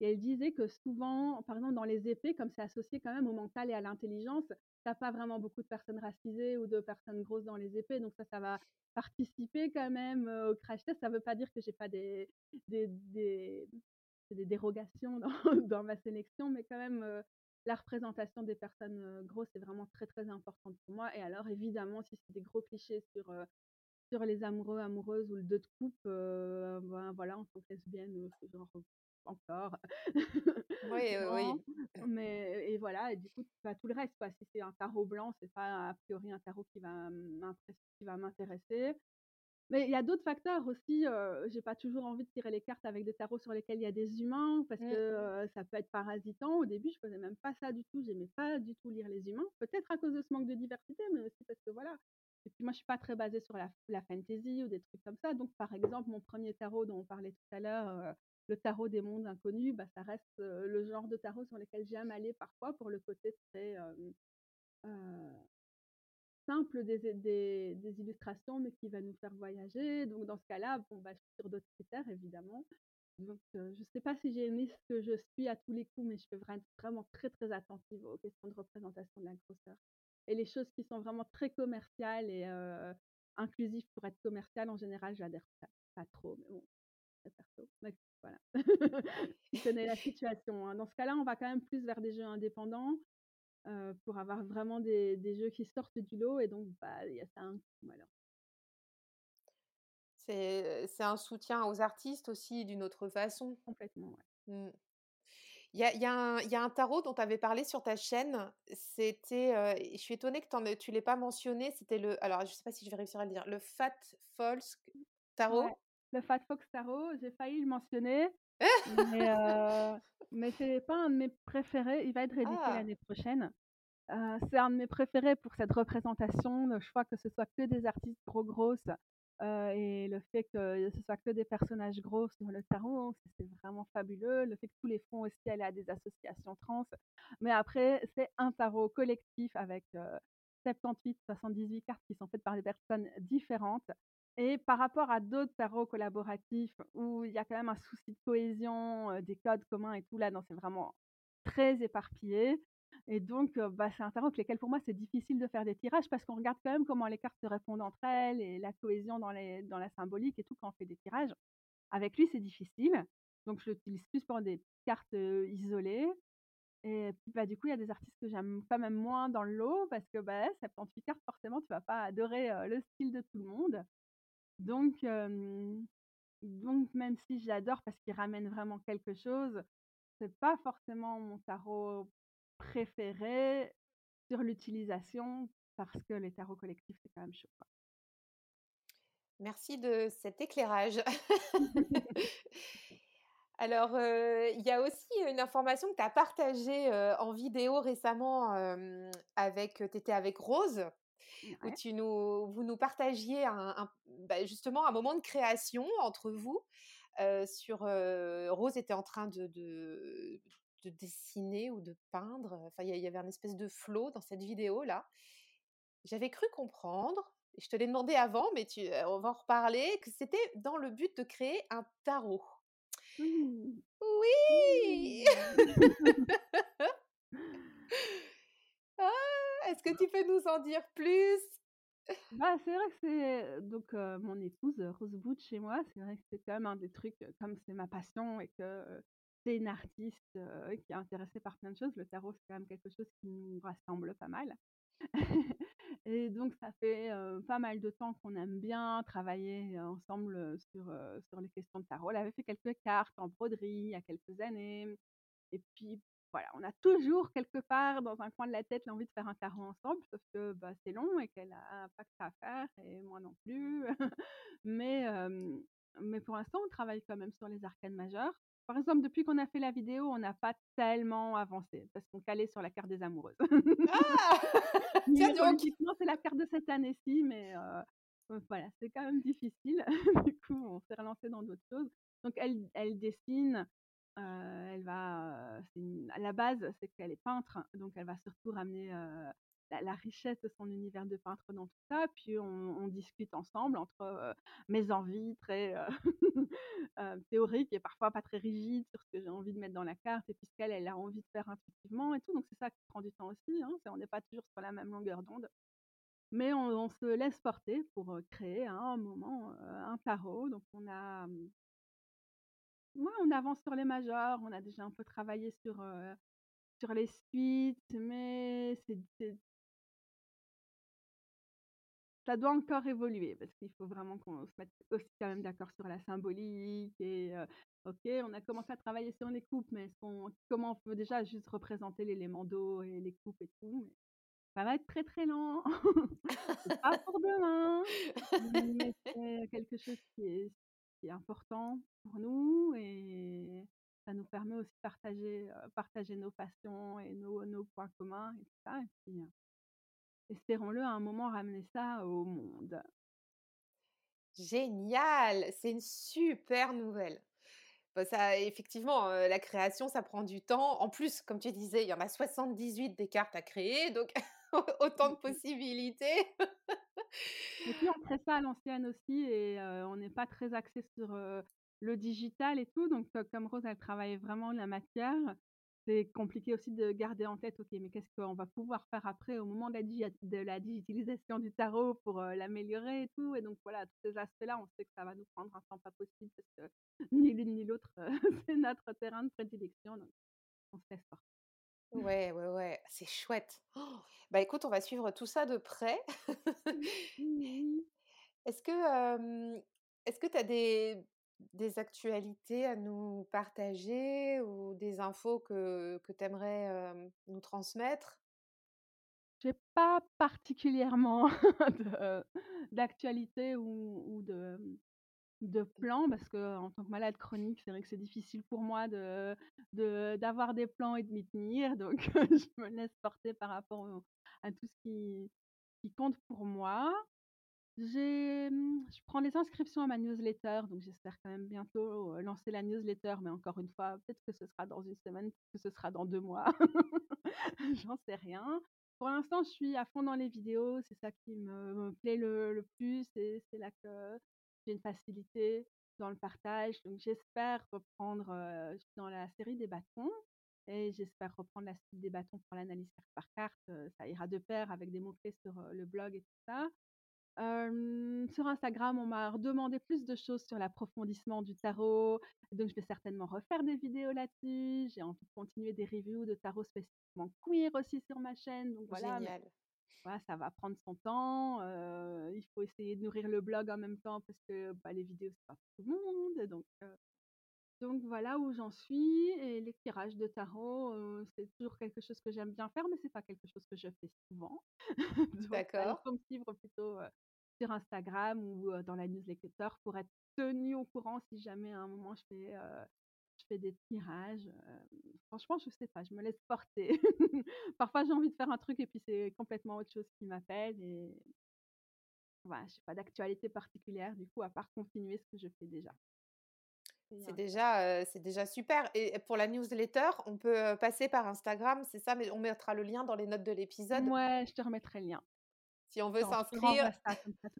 elle disait que souvent, par exemple, dans les épées, comme c'est associé quand même au mental et à l'intelligence, t'as pas vraiment beaucoup de personnes racisées ou de personnes grosses dans les épées. Donc ça, ça va participer quand même au crash test. Ça veut pas dire que j'ai pas des, des, des, dérogations (laughs) dans, ma sélection, mais quand même, la représentation des personnes grosses est vraiment très très importante pour moi. Et alors évidemment, si c'est des gros clichés sur, sur les amoureux, amoureuses ou le deux de coupe, ben, voilà, en tant que lesbienne, genre encore. (laughs) Oui, oui. Mais et voilà, et du coup, pas tout le reste, quoi. Si c'est un tarot blanc, c'est pas a priori un tarot qui va qui va m'intéresser. Mais il y a d'autres facteurs aussi, j'ai pas toujours envie de tirer les cartes avec des tarots sur lesquels il y a des humains parce que, Mmh. heu, ça peut être parasitant. Au début, je faisais même pas ça du tout, j'aimais pas du tout lire les humains. Peut-être à cause de ce manque de diversité, mais aussi parce que voilà et puis moi, je suis pas très basée sur la la fantasy ou des trucs comme ça. Donc par exemple, mon premier tarot dont on parlait tout à l'heure, heu, le tarot des mondes inconnus, bah, ça reste, le genre de tarot sur lequel j'aime aller parfois pour le côté très, simple des illustrations, mais qui va nous faire voyager. Donc dans ce cas-là, bon, bah, je suis sur d'autres critères évidemment. Donc heu, je sais pas si j'ai une liste que je suis à tous les coups, mais je vraim vraiment très, très attentive aux questions de représentation de la grosseur. Et les choses qui sont vraiment très commerciales et heu, inclusives pour être commerciales, en général, j'adhère pas pas trop, mais bon, très perso. Mais voilà. (laughs) Connais la situation, hein? Dans ce cas-là, on va quand même plus vers des jeux indépendants heu, pour avoir vraiment des des jeux qui sortent du lot et donc bah, il y a ça un alors. C'est un soutien aux artistes aussi d'une autre façon. Complètement, ouais. Mmh. Il y y y a un tarot dont tu avais parlé sur ta chaîne, c'était, et je suis étonnée que tu en tu l'aies pas mentionné, c'était le alors je sais pas si je vais réussir à le dire, le Fat Ouais, Tarot? le Fat Fox Tarot, j'ai failli le mentionner, mais (laughs) heu, mais c'est pas un de mes préférés. Il va être réédité Ah! l'année prochaine. C'est un de mes préférés pour cette représentation, le choix que ce soit que des artistes gros grosses, et le fait que ce soit que des personnages gros sur le tarot, c'est c'est vraiment fabuleux. Le fait que tous les fonds aussi allaient à des associations trans. Mais après, c'est un tarot collectif avec, heu, 78-78 cartes qui sont faites par des personnes différentes et par rapport à d'autres tarots collaboratifs où il y a quand même un souci de cohésion, des codes communs et tout, là c'est vraiment très éparpillé et donc bah, c'est un tarot avec lesquels pour moi c'est difficile de faire des tirages parce qu'on regarde quand même comment les cartes se répondent entre elles et la cohésion dans la symbolique et tout quand on fait des tirages. Avec lui, c'est difficile, donc je l'utilise plus pour des cartes, isolées et puis, bah, du coup, il y a des artistes que j'aime quand même moins dans le lot parce que, bah, 78 cartes forcément tu vas pas adorer, le style de tout le monde. Donc donc même si j'adore parce qu'il ramène vraiment quelque chose, c'est pas forcément mon tarot préféré sur l'utilisation parce que les tarots collectifs, c'est quand même chaud, quoi. Merci de cet éclairage. (laughs) (laughs) Alors, il y a aussi une information que tu as partagée, en vidéo récemment, avec, tu étais avec Rose, où tu nous vous nous partagiez un un bah, justement un moment de création entre vous, sur, Rose était en train de de de dessiner ou de peindre, enfin il y avait un espèce de flow dans cette vidéo-là. J'avais cru comprendre, et je te l'ai demandé avant, mais tu on va en reparler, que c'était dans le but de créer un tarot. Mmh. Oui! Mmh. (laughs) (laughs) Est-ce que tu peux nous en dire plus? Bah, c'est vrai que c'est donc mon épouse, Rose Butch et moi, c'est vrai que c'est quand même un des trucs, comme c'est ma passion et que, c'est une artiste, qui est intéressée par plein de choses, le tarot, c'est quand même quelque chose qui nous rassemble pas mal. (laughs) Et donc ça fait, pas mal de temps qu'on aime bien travailler ensemble, sur, sur les questions de tarot. Elle avait fait quelques cartes en broderie il y a quelques années et puis voilà, on a toujours quelque part dans un coin de la tête l'envie de faire un tarot ensemble, sauf que, bah, c'est long et qu'elle a pas que ça à faire et moi non plus. (laughs) Mais mais pour l'instant, on travaille quand même sur les arcanes majeures. Par exemple, depuis qu'on a fait la vidéo, on n'a pas tellement avancé parce qu'on calait sur la carte des amoureuses. Ah! (laughs) Tiens donc! C'est la carte de cette année-ci, mais voilà, c'est quand même difficile. (laughs) Du coup, on s'est relancé dans d'autres choses. Donc elle elle dessine, elle va, à la base, c'est qu'elle est peintre, donc elle va surtout ramener, la richesse de son univers de peintre dans tout ça. Puis on discute ensemble entre, mes envies très, heu, (laughs) théoriques et parfois pas très rigides sur ce que j'ai envie de mettre dans la carte et puis ce qu'elle, elle a envie de faire intuitivement et tout. Donc c'est ça qui prend du temps aussi, hein, on n'est pas toujours sur la même longueur d'onde. Mais on se laisse porter pour, créer un moment, un tarot. Donc on a, mmh ouais, on avance sur les majeurs, on a déjà un peu travaillé sur, sur les suites, mais c'est ça doit encore évoluer parce qu'il faut vraiment qu'on se mette aussi quand même d'accord sur la symbolique et OK, on a commencé à travailler sur les coupes, mais comment on peut déjà juste représenter l'élément d'eau et les coupes et tout, ça va être très, très lent. (laughs) Pas pour demain, mais c'est quelque chose qui est qui est important pour nous et ça nous permet aussi de partager, nos passions et nos nos points communs et tout ça et puis, espérons-le à un moment ramener ça au monde. Génial! C'est une super nouvelle. Bah, ça effectivement, la création, ça prend du temps. En plus, comme tu disais, il y en a 78 des cartes à créer, donc (laughs) autant Mmh de mh. possibilités. (laughs) Et puis on fait ça à l'ancienne aussi et on n'est pas très axés sur, le digital et tout, donc comme Rose, elle travaille vraiment la matière, c'est compliqué aussi de garder en tête: «OK, mais qu'est-ce qu'on va pouvoir faire après au moment de la de la digitalisation du tarot pour, l'améliorer et tout?» et donc voilà, tous ces aspects-là, on sait que ça va nous prendre un temps pas possible parce que (laughs) ni l'une ni l'autre, (laughs) c'est notre terrain de prédilection, donc on se laisse porter. Ouais, ouais, ouais, c'est chouette. Bah, écoute, on va suivre tout ça de près. (laughs) Est-ce que, hem, est-ce que tu as des des actualités à nous partager ou des infos que que tu aimerais, nous transmettre? J'ai pas particulièrement (laughs) d'actualité ou ou de, de plans parce qu'en tant que malade chronique, c'est vrai que c'est difficile pour moi de d'avoir des plans et de m'y tenir, donc (laughs) je me laisse porter par rapport à tout ce qui qui compte pour moi. J'ai, mmh, je prends les inscriptions à ma newsletter, donc j'espère quand même bientôt, heu, lancer la newsletter, mais encore une fois, peut-être que ce sera dans une semaine, peut-être que ce sera dans 2 mois, (laughs) j'en sais rien. Pour l'instant, je suis à fond dans les vidéos, c'est ça qui me plaît le le plus. C'est là que j'ai une facilité dans le partage, donc j'espère reprendre, dans la série des bâtons et j'espère reprendre la suite des bâtons pour l'analyse carte par carte, ça ira de pair avec des mots clés sur, le blog et tout ça. Sur Instagram, on m'a redemandé plus de choses sur l'approfondissement du tarot, donc je vais certainement refaire des vidéos là-dessus. J'ai envie de continuer des reviews de tarot spécifiquement queer aussi sur ma chaîne, donc voilà, Génial. Voilà, ça va prendre son temps, il faut essayer de nourrir le blog en même temps parce que, bah, les vidéos, c'est pas pour tout le monde, donc donc voilà où j'en suis et les tirages de tarot, c'est toujours quelque chose que j'aime bien faire, mais c'est pas quelque chose que je fais souvent. (laughs) Bah, il D'accord. faut me suivre plutôt, sur Instagram ou dans la newsletter pour être tenu au courant si jamais à un moment je fais, fais des tirages, hem, franchement, je sais pas, je me laisse porter. (laughs) Parfois, j'ai envie de faire un truc et puis c'est complètement autre chose qui m'appelle et voilà, j'ai pas d'actualité particulière du coup, à part continuer ce que je fais déjà. C'est heu déjà, c'est déjà super et pour la newsletter, on peut, passer par Instagram, c'est ça? Mais on mettra le lien dans les notes de l'épisode? Mouais, je te remettrai le lien. Si on veut s'inscrire.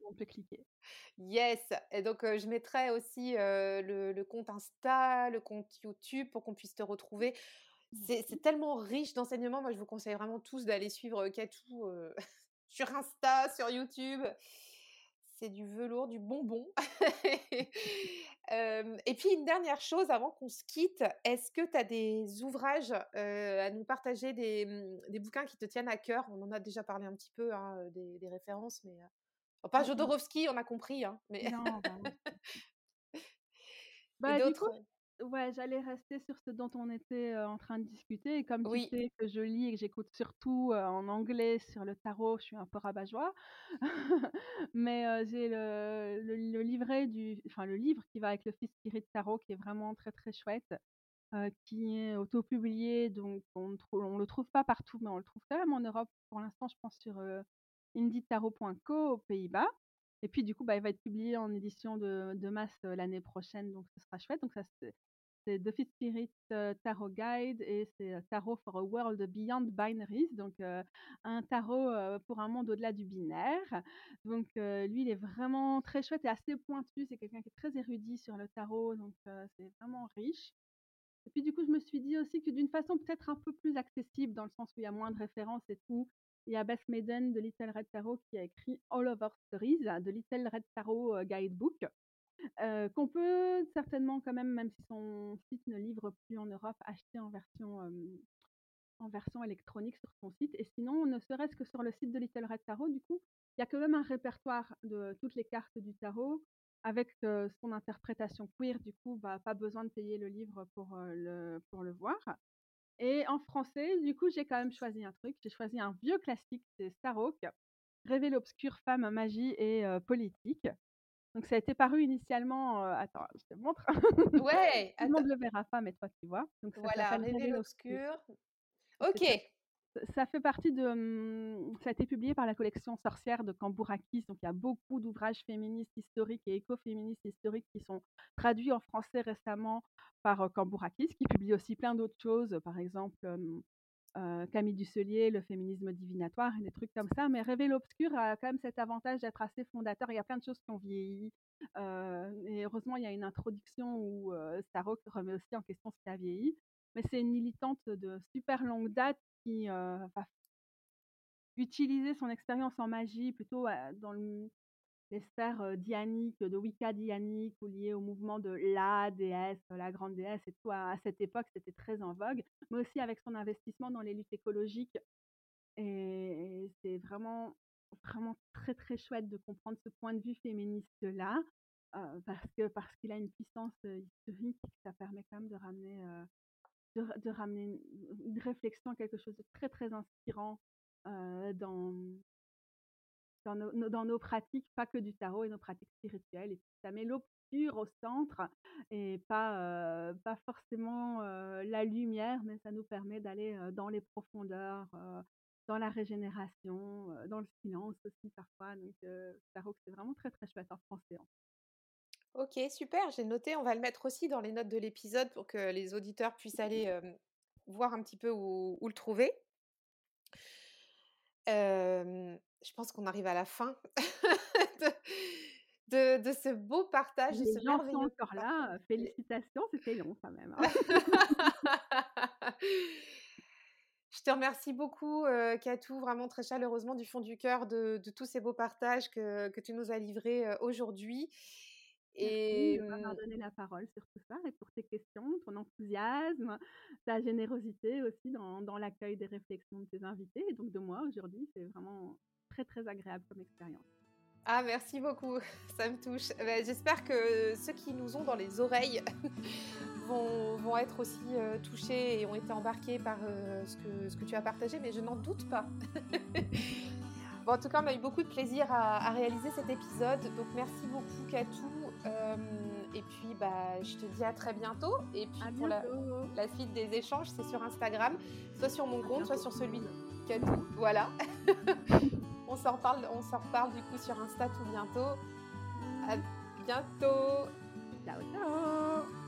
monde peut cliquer. Yes et donc je mettrai aussi, le le compte Insta, le compte YouTube pour qu'on puisse te retrouver. C'est tellement riche d'enseignements. Moi, je vous conseille vraiment tous d'aller suivre, Katou, (laughs) sur Insta, sur YouTube. C'est du velours, du bonbon. (laughs) Et puis une dernière chose avant qu'on se quitte, est-ce que tu as des ouvrages, à nous partager, des, mmh, des bouquins qui te tiennent à cœur? On en a déjà parlé un petit peu, hein, des des références, mais bon pas mh. Jodorowsky, on a compris, hein, mais Non, bah (laughs) Bah, d'autres, ouais, j'allais rester sur ce dont on était, en train de discuter et comme tu Oui. sais que je lis et que j'écoute surtout, en anglais sur le tarot, je suis un peu rabat-joie. (laughs) Mais j'ai le le le livret du enfin le livre qui va avec le Fifth Spirit Tarot qui est vraiment très, très chouette, qui est auto-publié donc on ne trou on le trouve pas partout, mais on le trouve quand même en Europe pour l'instant, je pense sur, indietarot.co aux Pays-Bas et puis du coup, bah, il va être publié en édition de masse, l'année prochaine, donc ce sera chouette. Donc ça c'est The Fifth Spirit, Tarot Guide et c'est, Tarot for a World Beyond Binaries, donc un tarot, pour un monde au-delà du binaire. Donc lui, il est vraiment très chouette et assez pointu. C'est quelqu'un qui est très érudit sur le tarot, donc c'est vraiment riche. Et puis du coup, je me suis dit aussi que d'une façon peut-être un peu plus accessible, dans le sens où il y a moins de références et tout, il y a Beth Maiden de Little Red Tarot qui a écrit All of Our Stories, The Little Red Tarot, heu, Guidebook, heu, qu'on peut certainement quand même, même si son site ne livre plus en Europe, acheter en version, en version électronique sur son site et sinon, ne serait-ce que sur le site de Little Red Tarot, du coup, il y a quand même un répertoire de toutes les cartes du tarot avec, heu, son interprétation queer. Du coup, bah, pas besoin de payer le livre pour, le pour le voir. Et en français, du coup, j'ai quand même choisi un truc. J'ai choisi un vieux classique, c'est Starhawk, Rêver l'obscure femme, magie et politique. Donc ça a été paru initialement, attends, je te montre. (laughs) Ouais, Tout le monde le verra pas, mais toi tu vois. Donc ça voilà, Rêver l'obscure. l'obscur. OK. Ça fait partie de, mmh, ça a été publié par la collection Sorcières de Cambourakis, donc il y a beaucoup d'ouvrages féministes historiques et écoféministes historiques qui sont traduits en français récemment par, Cambourakis, qui publie aussi plein d'autres choses, par exemple, Camille Dusselier, le féminisme divinatoire et des trucs comme ça. Mais Rêver l'obscur a quand même cet avantage d'être assez fondateur. Il y a plein de choses qui ont vieilli, et heureusement, il y a une introduction où, Starhawk remet aussi en question ce qui a vieilli. Mais c'est une militante de super longue date qui va utiliser son expérience en magie plutôt dans les sphères dianiques, de Wicca dianique ou liées au mouvement de la déesse, la grande déesse et tout. À, cette époque, c'était très en vogue, mais aussi avec son investissement dans les luttes écologiques. Et, c'est vraiment, vraiment très, très chouette de comprendre ce point de vue féministe-là. parce parce qu'il a une puissance historique ça permet quand même de ramener de, ramener une, réflexion, quelque chose de très très inspirant dans, dans nos, dans, nos, pratiques, pas que du tarot et nos pratiques spirituelles. Et ça met l'obscur au centre et pas, pas forcément la lumière, mais ça nous permet d'aller dans les profondeurs, dans la régénération, dans le silence aussi parfois. Donc, tarot, c'est vraiment très très chouette en français. Ok, super, j'ai noté. On va le mettre aussi dans les notes de l'épisode pour que les auditeurs puissent aller voir un petit peu où, le trouver. je pense qu'on arrive à la fin (laughs) de, ce beau partage. Les gens sont encore là. Félicitations, c'était long quand même. Hein. (laughs) Je te remercie beaucoup, Katou, vraiment très chaleureusement du fond du cœur de, tous ces beaux partages que, que tu nous as livrés aujourd'hui. Et de m'avoir donné la parole sur tout ça et pour tes questions, ton enthousiasme, ta générosité aussi dans, dans l'accueil des réflexions de tes invités et donc de moi aujourd'hui. C'est vraiment très très agréable comme expérience. Ah, merci beaucoup, (laughs) ça me touche. Ben, j'espère que ceux qui nous ont dans les oreilles (laughs) vont, vont, être aussi touchés et ont été embarqués par ce, que, ce que tu as partagé, mais je n'en doute pas. (laughs) bon, en tout cas, on a eu beaucoup de plaisir à, à réaliser cet épisode, donc merci beaucoup, Katou. Euh, et puis, bah, je te dis à très bientôt. Et puis, pour la, suite des échanges, c'est sur Instagram, soit sur mon compte, soit sur celui de Katou. Voilà. (laughs) on s'en reparle, on s'en reparle du coup sur Insta tout bientôt. À bientôt. Ciao, ciao.